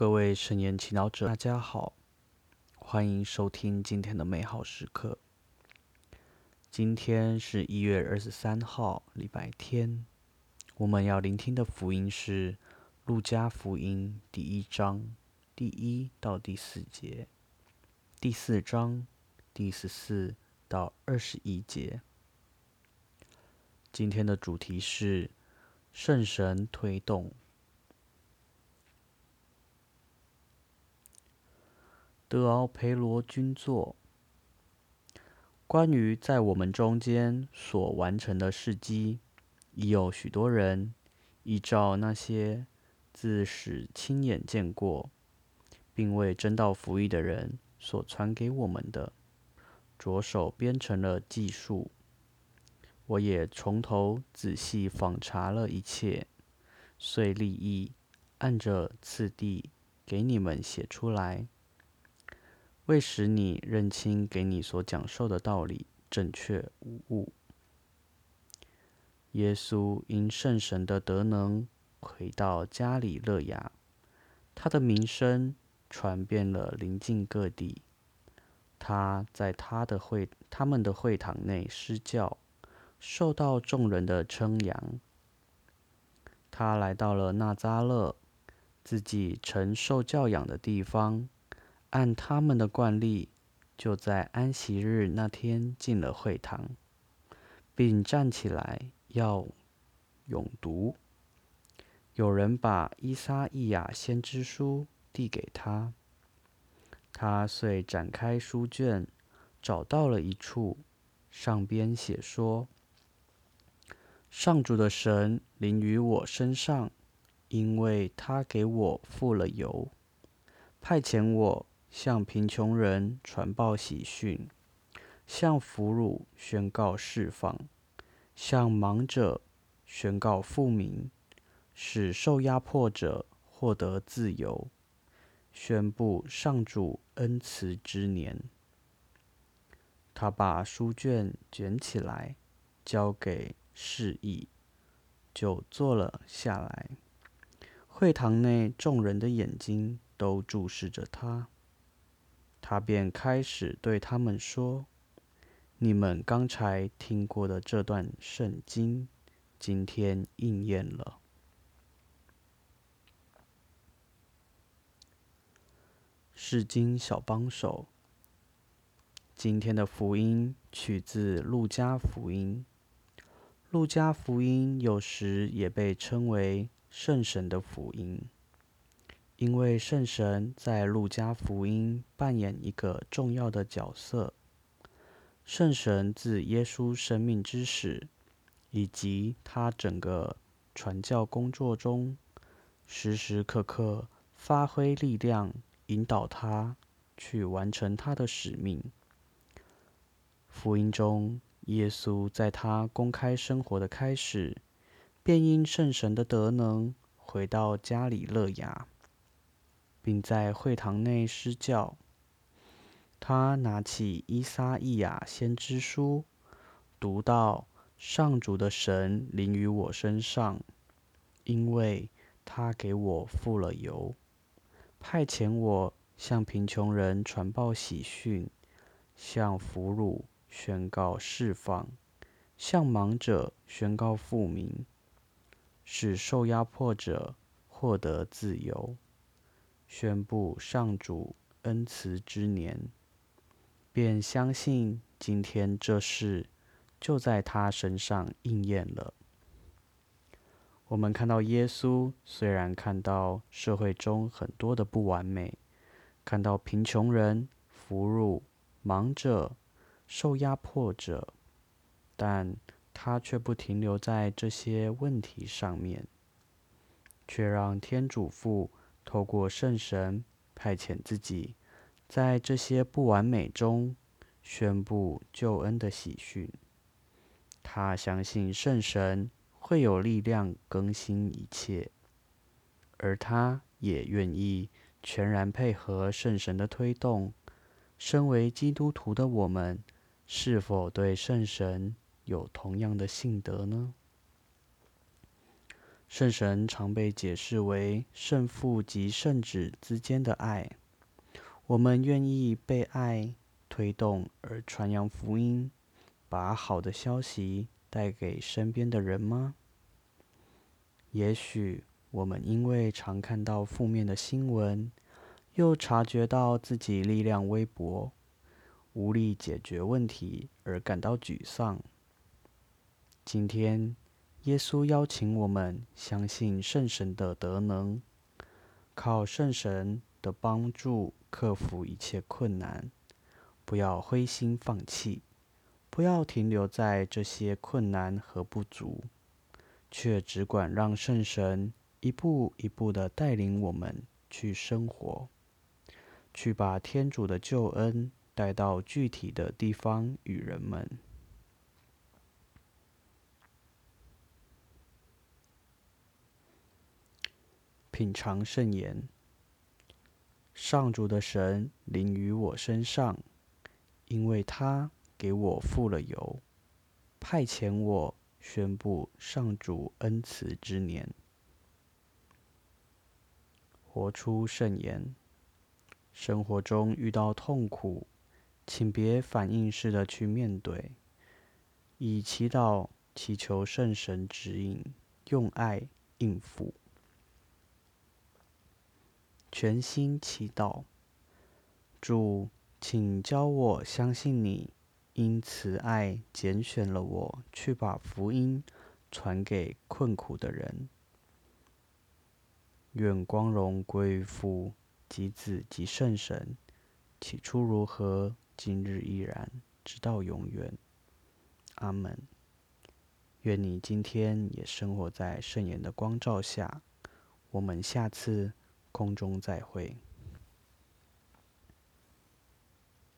各位圣言祈祷者，大家好，欢迎收听今天的美好时刻。今天是一月二十三号，礼拜天。我们要聆听的福音是《路加福音》第一章第一到第四节，第四章第十四到二十一节。今天的主题是圣神推动。德奥培罗君座，关于在我们中间所完成的事迹，已有许多人依照那些自始亲眼见过，并未真道服役的人所传给我们的，着手编成了记述。我也从头仔细访查了一切，遂立意按着次第给你们写出来。为使你认清给你所讲授的道理正确无误，耶稣因圣神的德能回到加里勒亚，他的名声传遍了邻近各地。他在他的会他们的会堂内施教，受到众人的称扬。他来到了纳扎勒，自己曾受教养的地方。按他们的惯例，就在安息日那天进了会堂，并站起来要诵读。有人把伊莎伊亚先知书递给他，他遂展开书卷，找到了一处，上边写说：“上主的神临于我身上，因为他给我付了油，派遣我。”向贫穷人传报喜讯，向俘虏宣告释放，向盲者宣告复明，使受压迫者获得自由，宣布上主恩慈之年。他把书卷卷起来，交给示意，就坐了下来。会堂内众人的眼睛都注视着他。他便开始对他们说：“你们刚才听过的这段圣经，今天应验了。”释经小帮手。今天的福音取自路加福音。路加福音有时也被称为圣神的福音。因为圣神在路加福音扮演一个重要的角色，圣神自耶稣生命之始，以及他整个传教工作中，时时刻刻发挥力量，引导他去完成他的使命。福音中，耶稣在他公开生活的开始，便因圣神的德能，回到加里勒亚。并在会堂内施教。他拿起伊撒伊亚先知书，读到：“上主的神临于我身上，因为他给我付了油，派遣我向贫穷人传报喜讯，向俘虏宣告释放，向盲者宣告复明，使受压迫者获得自由。”宣布上主恩慈之年，便相信今天这事就在他身上应验了。我们看到耶稣虽然看到社会中很多的不完美，看到贫穷人、俘虏、盲者、受压迫者，但他却不停留在这些问题上面，却让天主父。透过圣神派遣自己，在这些不完美中宣布救恩的喜讯。他相信圣神会有力量更新一切，而他也愿意全然配合圣神的推动。身为基督徒的我们，是否对圣神有同样的信德呢？圣神常被解释为圣父及圣子之间的爱。我们愿意被爱推动而传扬福音，把好的消息带给身边的人吗？也许我们因为常看到负面的新闻，又察觉到自己力量微薄，无力解决问题而感到沮丧。今天，耶稣邀请我们相信圣神的德能，靠圣神的帮助。克服一切困难，不要灰心放弃，不要停留在这些困难和不足，却只管让圣神一步一步的带领我们去生活，去把天主的救恩带到具体的地方与人们。品尝圣言。上主的神临于我身上，因为他给我付了油，派遣我宣布上主恩慈之年。活出圣言。生活中遇到痛苦，请别反应式的去面对，以祈祷祈求圣神指引，用爱应付。全心祈祷，主，请教我相信你，因慈爱拣选了我，去把福音传给困苦的人。愿光荣归于父及子及圣神，起初如何，今日依然，直到永远。阿门。愿你今天也生活在圣言的光照下。我们下次。空中再会。